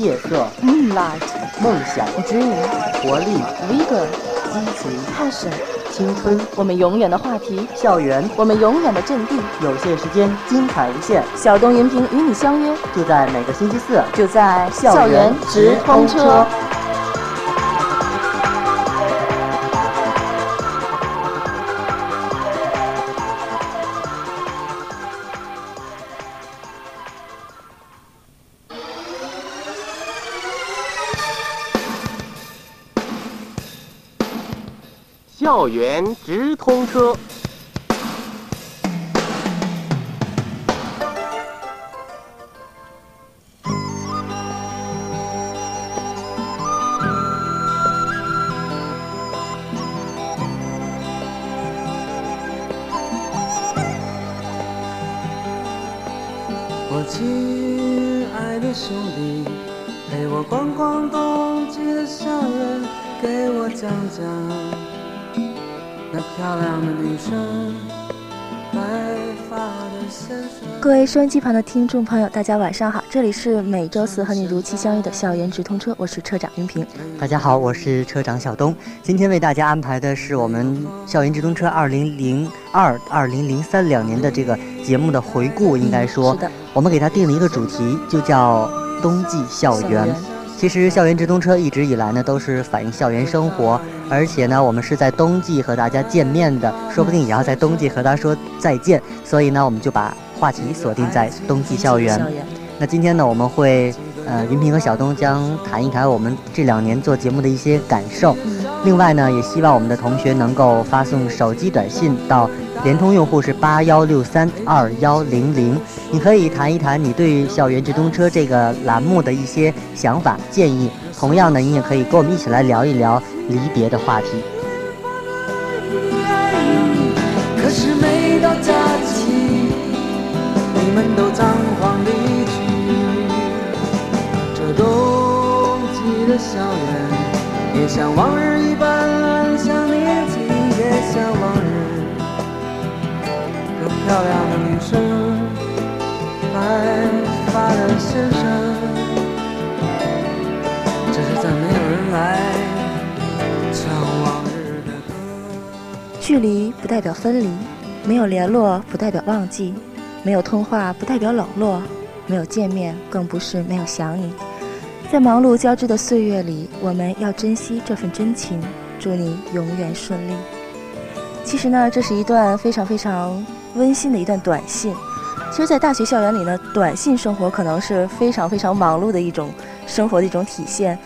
夜色、moonlight, 梦想、dream, 活力、vigor, 激情、passion，青春、我们永远的话题，校园，我们永远的阵地。有限时间精彩无限，小东云平与你相约，就在每个星期四。就在校园校园直通车校园直通车。收音机旁的听众朋友，大家晚上好，这里是每周四和你如期相遇的校园直通车，我是车长云平。大家好，我是车长小东。今天为大家安排的是我们校园直通车二零零二、二零零三两年的这个节目的回顾，应该说，是的，我们给它定了一个主题，就叫冬季校园。其实校园直通车一直以来呢，都是反映校园生活，而且呢，我们是在冬季和大家见面的，说不定也要在冬季和大家说再见。所以呢，我们就把话题锁定在冬季校园。校园，那今天呢，我们会，呃，云平和小东将谈一谈我们这两年做节目的一些感受。另外呢，也希望我们的同学能够发送手机短信到联通用户是八幺六三二幺零零，你可以谈一谈你对校园直通车这个栏目的一些想法建议。同样呢，你也可以跟我们一起来聊一聊离别的话题。可是每到假期，你们都仓皇离去。这冬季的校园，也像往日一般，像年轻，也像往日。有漂亮的女生，白发的先生，只是再没有人来唱往日的歌。距离不代表分离，没有联络不代表忘记，没有通话不代表冷落，没有见面更不是没有想你。在忙碌交织的岁月里，我们要珍惜这份真情。祝你永远顺利。其实呢，这是一段非常非常温馨的一段短信。其实，在大学校园里呢，短信生活可能是非常非常忙碌的一种生活的一种体现，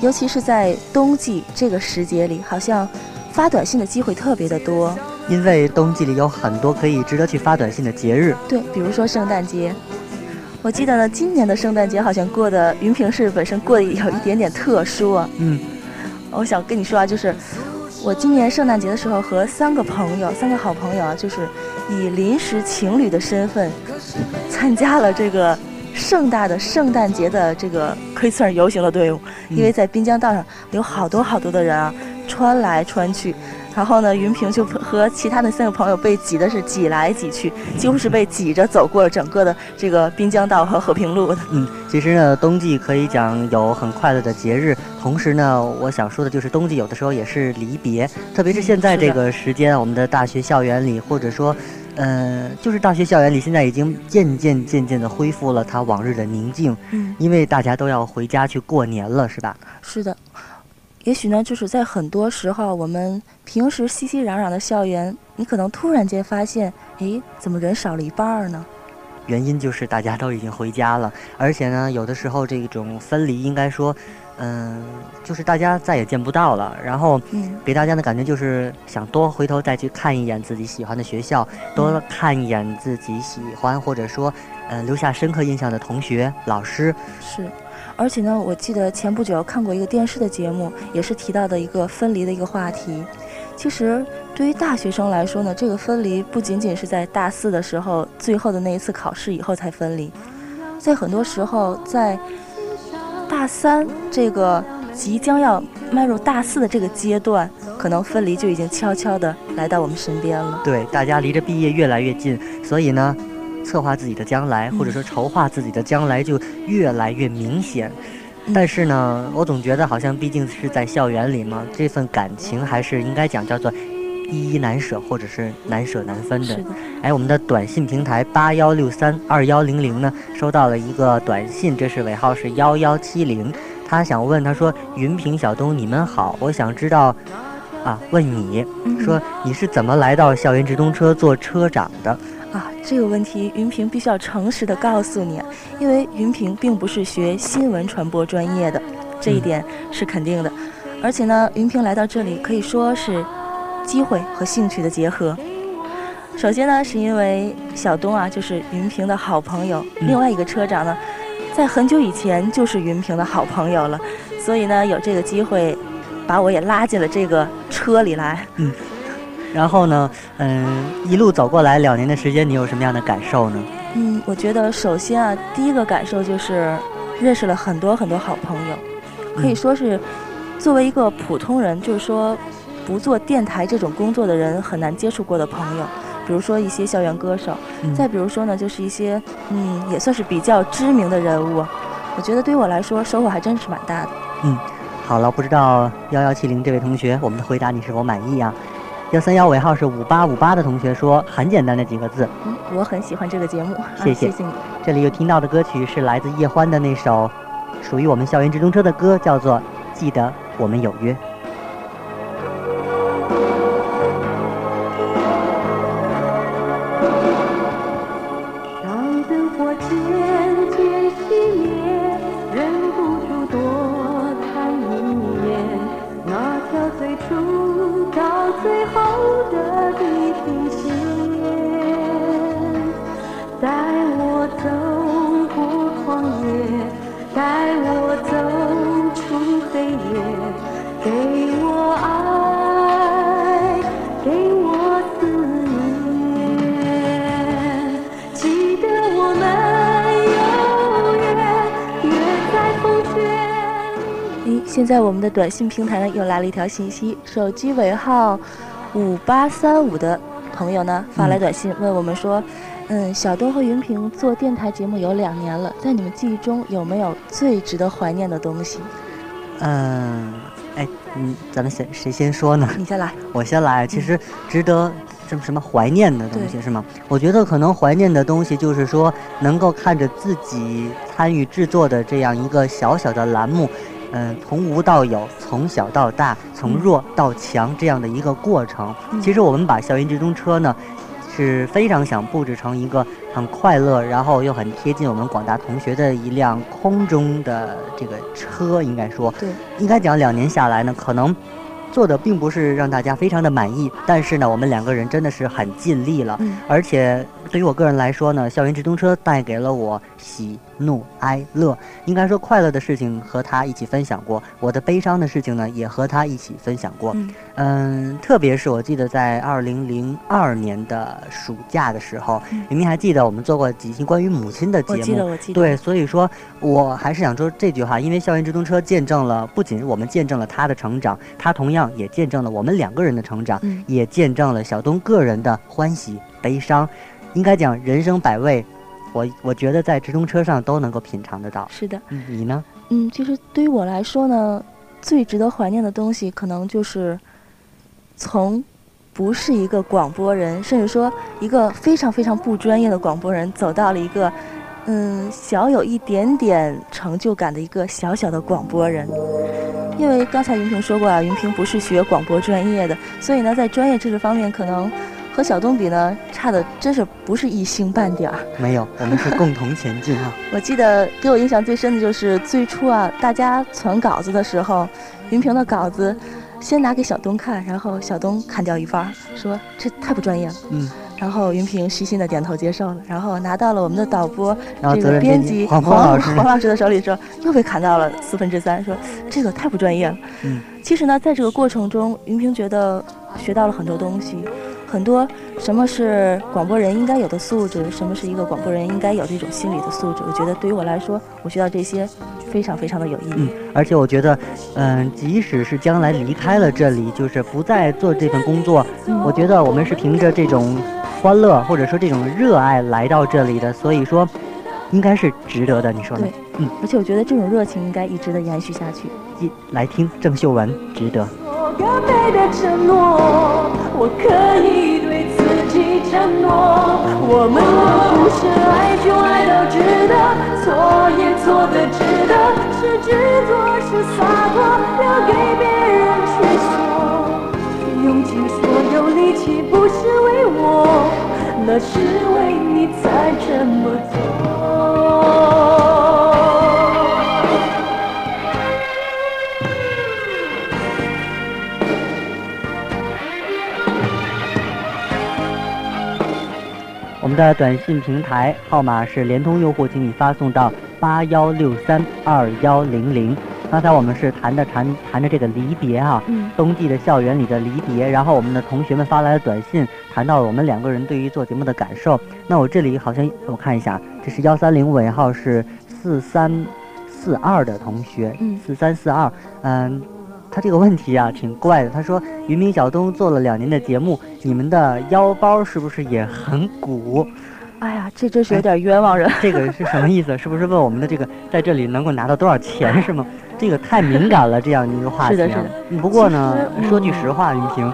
尤其是在冬季这个时节里，好像发短信的机会特别的多。因为冬季里有很多可以值得去发短信的节日，对，比如说圣诞节。我记得呢，今年的圣诞节好像过的云平市本身过得有一点点特殊啊。嗯，我想跟你说啊，就是我今年圣诞节的时候和三个朋友，三个好朋友啊，就是以临时情侣的身份参加了这个盛大的圣诞节的这个可以算是游行的队伍，因为在滨江道上有好多好多的人啊，穿来穿去。然后呢，云平就和其他的三个朋友被挤的是挤来挤去，几乎是被挤着走过了整个的这个滨江道和和平路的。嗯，其实呢，冬季可以讲有很快乐的节日，同时呢，我想说的就是冬季有的时候也是离别，特别是现在这个时间，我们的大学校园里，或者说，呃，就是大学校园里，现在已经渐渐渐渐的恢复了它往日的宁静，嗯，因为大家都要回家去过年了，是吧？是的。也许呢，就是在很多时候，我们平时熙熙攘攘的校园，你可能突然间发现，诶，怎么人少了一半儿呢？原因就是大家都已经回家了，而且呢，有的时候这种分离，应该说，嗯、就是大家再也见不到了，然后嗯，给大家的感觉就是想多回头再去看一眼自己喜欢的学校，多看一眼自己喜欢或者说，呃，留下深刻印象的同学、老师。是。而且呢，我记得前不久看过一个电视的节目，也是提到的一个分离的一个话题。其实对于大学生来说呢，这个分离不仅仅是在大四的时候最后的那一次考试以后才分离，在很多时候，在大三这个即将要迈入大四的这个阶段，可能分离就已经悄悄地来到我们身边了。对，大家离着毕业越来越近，所以呢，策划自己的将来，或者说筹划自己的将来就越来越明显。但是呢，我总觉得好像毕竟是在校园里嘛，这份感情还是应该讲叫做依依难舍，或者是难舍难分的。哎，我们的短信平台八幺六三二幺零零呢，收到了一个短信，这是尾号是幺幺七零。他想问，他说：“云平、小东，你们好，我想知道，啊，问你嗯说你是怎么来到校园直通车做车长的？啊，这个问题云平必须要诚实的告诉你，啊因为云平并不是学新闻传播专业的，这一嗯点是肯定的。而且呢，云平来到这里可以说是机会和兴趣的结合。首先呢，是因为小东啊，就是云平的好朋友；嗯另外一个车长呢，在很久以前就是云平的好朋友了，所以呢，有这个机会，把我也拉进了这个车里来。然后呢，嗯，一路走过来两年的时间，你有什么样的感受呢？嗯，我觉得首先啊，第一个感受就是认识了很多很多好朋友，可以嗯说是作为一个普通人，就是说不做电台这种工作的人很难接触过的朋友，比如说一些校园歌手，嗯再比如说呢，就是一些嗯也算是比较知名的人物，我觉得对于我来说收获还真是蛮大的。嗯好了，不知道幺幺七零这位同学，我们的回答你是否满意啊？幺三幺尾号是五八五八的同学说，很简单的几个字。嗯，我很喜欢这个节目，啊、谢谢谢谢你。这里有听到的歌曲是来自叶欢的那首属于我们校园直通车的歌，叫做《记得我们有约》。最初到最后的地平线。带我走现在我们的短信平台呢又来了一条信息，手机尾号五八三五的朋友呢发来短信问我们说，嗯，小东和云平做电台节目有两年了，在你们记忆中有没有最值得怀念的东西？嗯，哎，嗯，咱们谁谁先说呢？你先来。我先来。其实值得什么什么怀念的东西是吗？我觉得可能怀念的东西就是说，能够看着自己参与制作的这样一个小小的栏目，嗯，从无到有，从小到大，从嗯弱到强这样的一个过程。嗯其实我们把校园直通车呢。是非常想布置成一个很快乐，然后又很贴近我们广大同学的一辆空中的这个车，应该说，对，应该讲两年下来呢，可能做的并不是让大家非常的满意，但是呢，我们两个人真的是很尽力了。嗯而且对于我个人来说呢，校园直通车带给了我喜怒哀乐，应该说快乐的事情和他一起分享过，我的悲伤的事情呢也和他一起分享过。嗯嗯，特别是我记得在二零零二年的暑假的时候，嗯明明还记得我们做过几期关于母亲的节目，我记得，我记得。对，所以说我还是想说这句话，因为校园直通车见证了，不仅我们见证了他的成长，他同样也见证了我们两个人的成长，嗯也见证了小东个人的欢喜悲伤。应该讲人生百味，我我觉得在直通车上都能够品尝得到。是的。嗯你呢？嗯，其实对于我来说呢，最值得怀念的东西，可能就是从不是一个广播人，甚至说一个非常非常不专业的广播人，走到了一个嗯小有一点点成就感的一个小小的广播人。因为刚才云平说过啊，云平不是学广播专业的，所以呢，在专业知识方面，可能和小东比呢，差的真是不是一星半点儿。没有，我们是共同前进啊。我记得给我印象最深的就是最初啊，大家传稿子的时候，云平的稿子先拿给小东看，然后小东砍掉一半儿，说这太不专业了。嗯，然后云平虚心的点头接受了，然后拿到了我们的导播这个编辑辑黄黄老师，黄老师的手里的时候，又被砍到了四分之三，说这个太不专业了。嗯，其实呢，在这个过程中，云平觉得学到了很多东西，很多什么是广播人应该有的素质，什么是一个广播人应该有的一种心理的素质。我觉得对于我来说，我学到这些非常非常的有意义。嗯，而且我觉得，嗯、即使是将来离开了这里，就是不再做这份工作，嗯我觉得我们是凭着这种欢乐或者说这种热爱来到这里的。所以说，应该是值得的。你说呢对？嗯，而且我觉得这种热情应该一直的延续下去。一来听郑秀文，值得。我该背的承诺，我可以对自己承诺，我们的不是爱就爱到值得，错也错的值得，是执着是洒脱，留给别人去说，用尽所有力气不是为我，那是为你才这么做。们的短信平台号码是联通用户，请你发送到八幺六三二幺零零。刚才我们是谈的谈谈的这个离别哈、嗯冬季的校园里的离别，然后我们的同学们发来的短信，谈到了我们两个人对于做节目的感受。那我这里好像我看一下，这是幺三零尾号是四三四二的同学，嗯四三四二，嗯。他这个问题啊，挺怪的。他说：“渔民小东做了两年的节目，你们的腰包是不是也很鼓？哎呀，这真是有点冤枉人。这个是什么意思？是不是问我们的这个在这里能够拿到多少钱是吗？这个太敏感了，这样一个话题、啊。是的是的嗯不过呢，说句实话，云平，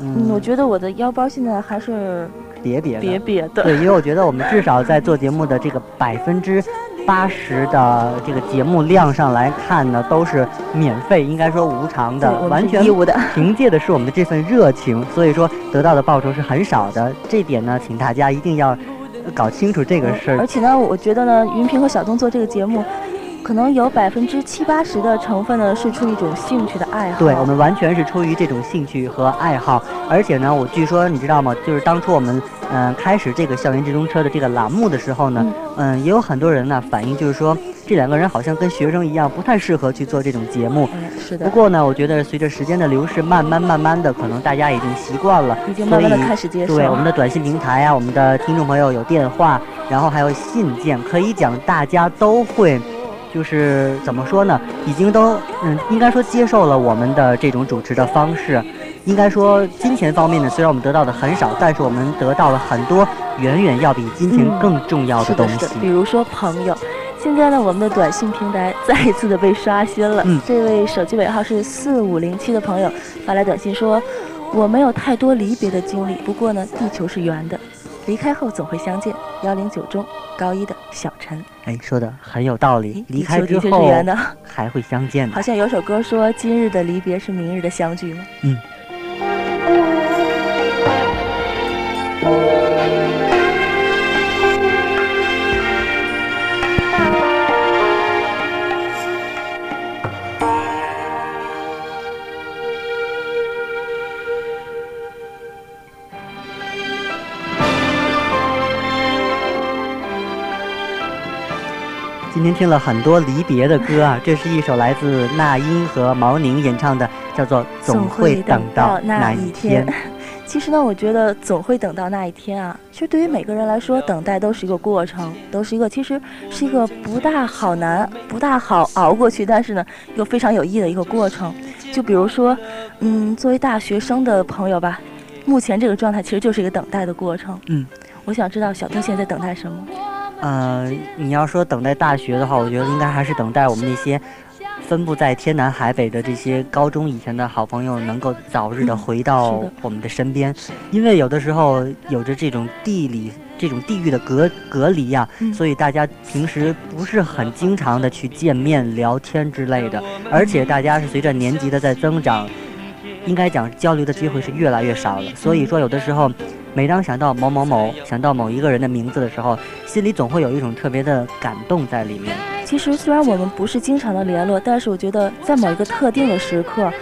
嗯，嗯，我觉得我的腰包现在还是别别的，瘪瘪的。对，因为我觉得我们至少在做节目的这个百分之八十的这个节目量上来看呢，都是免费，应该说无偿的，完全义务的。凭借的是我们的这份热情，所以说得到的报酬是很少的。这点呢，请大家一定要呃搞清楚这个事儿而。且呢，我觉得呢，云平和小东做这个节目，可能有百分之七八十的成分呢是出于一种兴趣的爱好。对我们完全是出于这种兴趣和爱好，而且呢，我据说你知道吗？就是当初我们嗯、呃开始这个校园直通车的这个栏目的时候呢，嗯、也有很多人呢反映，就是说这两个人好像跟学生一样，不太适合去做这种节目。嗯，是的不，过呢，我觉得随着时间的流逝，慢慢慢慢的，可能大家已经习惯了，已经慢慢的开始接受。对我们的短信平台啊，我们的听众朋友有电话，然后还有信件，可以讲大家都会，就是怎么说呢？已经都嗯，应该说接受了我们的这种主持的方式。应该说金钱方面呢，虽然我们得到的很少，但是我们得到了很多远远要比金钱嗯更重要的，东西。是的，比如说朋友。现在呢，我们的短信平台再一次的被刷新了。嗯这位手机尾号是四五零七的朋友发来短信说：“我没有太多离别的经历，不过呢，地球是圆的，离开后总会相见。”幺零九中高一的小陈，哎，说的很有道理。离开地球的确是之后圆的，还会相见的 好。像有首歌说：“今日的离别是明日的相聚”吗？今天听了很多离别的歌啊，这是一首来自那英和毛宁演唱的，叫做《总会等到那一天》。其实呢，我觉得总会等到那一天啊。其实对于每个人来说，等待都是一个过程，都是一个其实是一个不大好难、不大好熬过去，但是呢又非常有意义的一个过程。就比如说，嗯，作为大学生的朋友吧，目前这个状态其实就是一个等待的过程。嗯，我想知道小丁现在在等待什么？呃，你要说等待大学的话，我觉得应该还是等待我们那些分布在天南海北的这些高中以前的好朋友能够早日的嗯回到我们的身边，因为有的时候有着这种地理、这种地域的隔隔离呀、嗯所以大家平时不是很经常的去见面聊天之类的，而且大家是随着年级的在增长，应该讲交流的机会是越来越少了。所以说，有的时候，每当想到某某某，想到某一个人的名字的时候，心里总会有一种特别的感动在里面。其实虽然我们不是经常的联络，但是我觉得在某一个特定的时刻，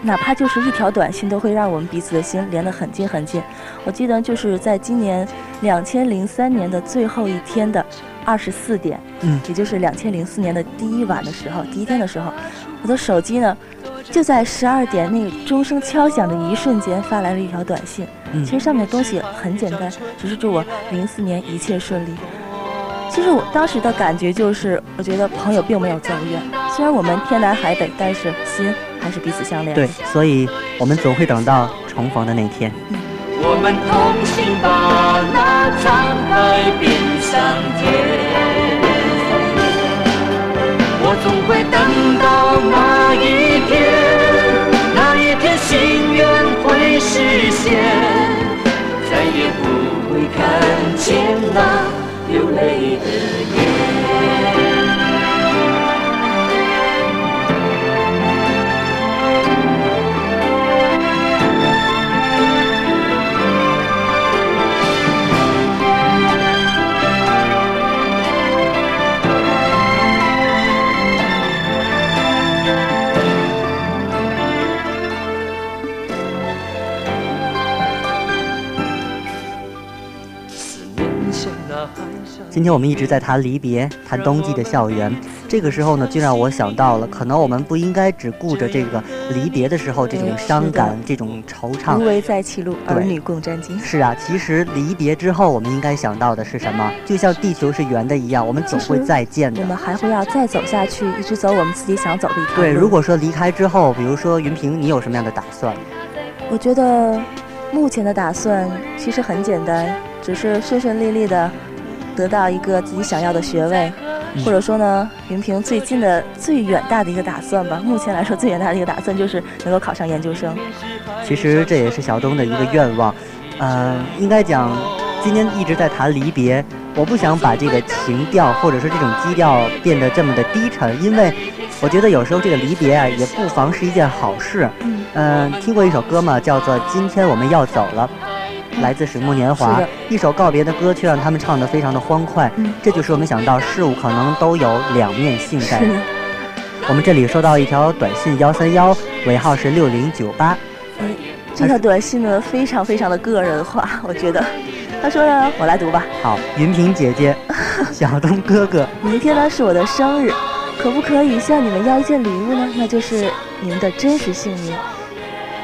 哪怕就是一条短信，都会让我们彼此的心连得很近很近。我记得就是在今年两千零三年的最后一天的二十四点，嗯，也就是两千零四年的第一晚的时候，第一天的时候，我的手机呢，就在十二点那个钟声敲响的一瞬间发来了一条短信。嗯其实上面的东西很简单，只是祝我零四年一切顺利。其实我当时的感觉就是，我觉得朋友并没有走远，虽然我们天南海北，但是心还是彼此相连。对，所以我们总会等到重逢的那天。嗯我们同心把那沧海变桑田。我总会等到那一天，那一天心愿会实现，再也不会看见那流泪的今天我们一直在谈离别，谈冬季的校园。这个时候呢，就让我想到了，可能我们不应该只顾着这个离别的时候这种伤感、这种惆怅无。为在歧路，儿女共沾巾。是啊，其实离别之后，我们应该想到的是什么？就像地球是圆的一样，我们总会再见的我。们还会要再走下去，一直走我们自己想走的一条路。对，如果说离开之后，比如说云平，你有什么样的打算？我觉得目前的打算其实很简单，只是顺顺利利的得到一个自己想要的学位，嗯或者说呢，云平最近的最远大的一个打算吧。目前来说，最远大的一个打算就是能够考上研究生。其实这也是小东的一个愿望。呃，应该讲，今天一直在谈离别，我不想把这个情调或者说这种基调变得这么的低沉，因为我觉得有时候这个离别啊，也不妨是一件好事。嗯，嗯、听过一首歌嘛？叫做《今天我们要走了》，来自水木年华，一首告别的歌，却让他们唱得非常的欢快。嗯这就是我们想到事物可能都有两面性在。我们这里收到一条短信幺三幺，尾号是六零九八。这条短信呢，非常非常的个人化，我觉得。他说呢，我来读吧。好，云平姐姐，小东哥哥，明天呢是我的生日，可不可以向你们要一件礼物呢？那就是你们的真实姓名，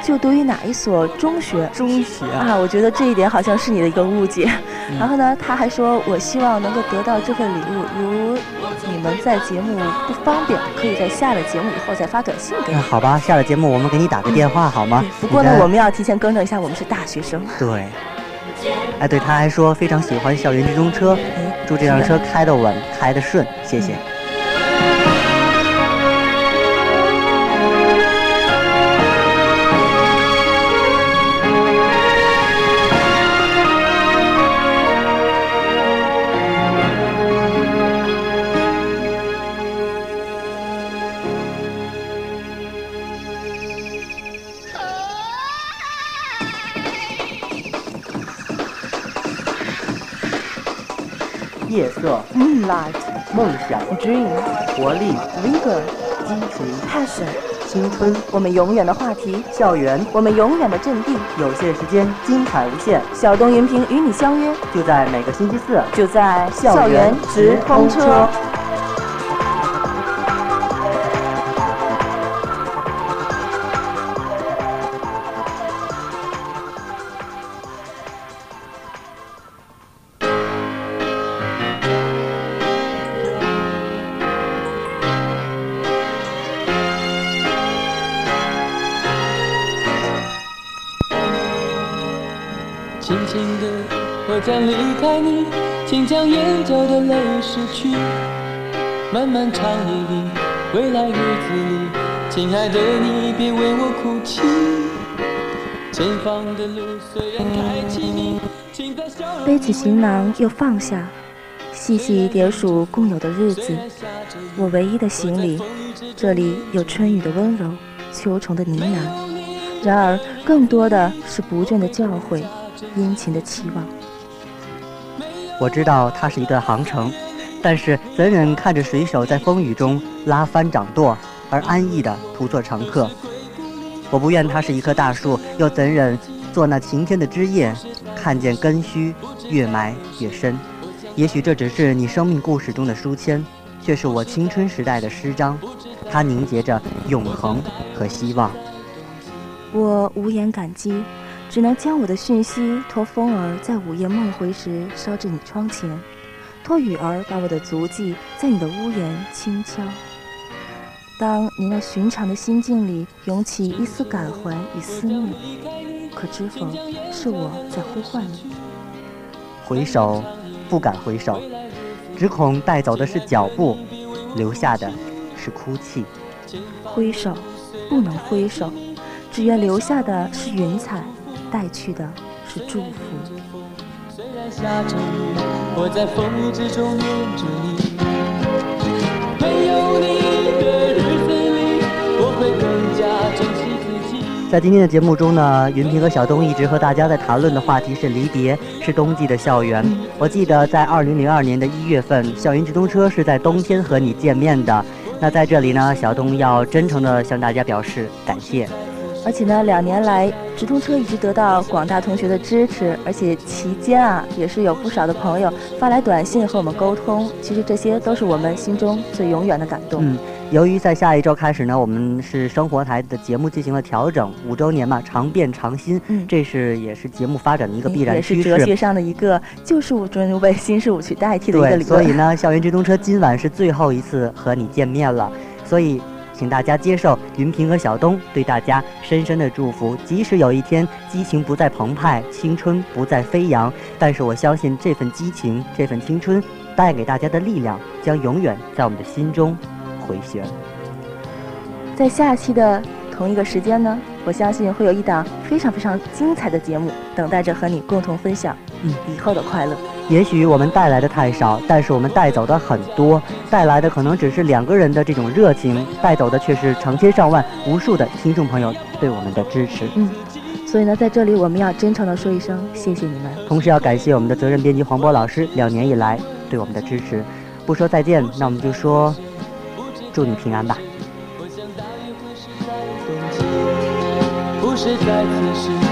就读于哪一所中学？中学啊，啊，我觉得这一点好像是你的一个误解。嗯然后呢，他还说，我希望能够得到这份礼物，如你们在节目不方便，可以在下了节目以后再发短信给我。那好吧，下了节目我们给你打个电话好吗？不过呢我们要提前更正一下，我们是大学生。对，哎，对，他还说非常喜欢校园直通车，哎，祝这辆车开得稳，开得顺，谢谢。想、dream, 活力、vigor, 激情、passion，青春、我们永远的话题，校园，我们永远的阵地。有限时间，精彩无限，小东云平与你相约，就在每个星期四。就在校园直通车眼角的泪拭去。漫漫长夜里，未来日子里，亲爱的你，别为我哭泣。前方的路虽然太凄迷，请在笑背起行囊又放下，细细叠数共有的日子。我唯一的行李，这里有春雨的温柔，秋虫的呢喃，然而更多的是不倦的教诲，殷勤的期望。我知道它是一段航程，但是怎忍看着水手在风雨中拉帆掌舵，而安逸地途作乘客？我不愿它是一棵大树，又怎忍做那晴天的枝叶，看见根须越埋越深？也许这只是你生命故事中的书签，却是我青春时代的诗章，它凝结着永恒和希望。我无言感激，只能将我的讯息托风儿在午夜梦回时捎至你窗前，托雨儿把我的足迹在你的屋檐轻敲。当你那寻常的心境里涌起一丝感怀与思念，可知否，是我在呼唤你。回首，不敢回首，只恐带走的是脚步，留下的是哭泣。挥手，不能挥手，只愿留下的是云彩，带去的是祝福。虽然下着雨，我在风雨之中念着你。没有你的日子里，我会更加珍惜自己。在今天的节目中呢，云平和小东一直和大家在谈论的话题是离别，是冬季的校园。我记得在二零零二年的一月份，校园直通车是在冬天和你见面的。那在这里呢，小东要真诚的向大家表示感谢。而且呢，两年来直通车一直得到广大同学的支持，而且期间啊，也是有不少的朋友发来短信和我们沟通。其实这些都是我们心中最永远的感动。嗯，由于在下一周开始呢，我们是生活台的节目进行了调整，五周年嘛，常变常新，嗯这是也是节目发展的一个必然也趋势。是哲学上的一个旧事物终究被新事物去代替的一个对，理论。所以呢，校园直通车今晚是最后一次和你见面了，所以请大家接受云平和小东对大家深深的祝福。即使有一天激情不再澎湃，青春不再飞扬，但是我相信这份激情、这份青春带给大家的力量，将永远在我们的心中回旋。在下期的同一个时间呢，我相信会有一档非常非常精彩的节目等待着和你共同分享，嗯，以后的快乐。也许我们带来的太少，但是我们带走的很多。带来的可能只是两个人的这种热情，带走的却是成千上万、无数的听众朋友对我们的支持。嗯，所以呢，在这里我们要真诚的说一声谢谢你们。同时要感谢我们的责任编辑黄渤老师两年以来对我们的支持。不说再见，那我们就说祝你平安吧。我想大约会是在冬季，不是在此时，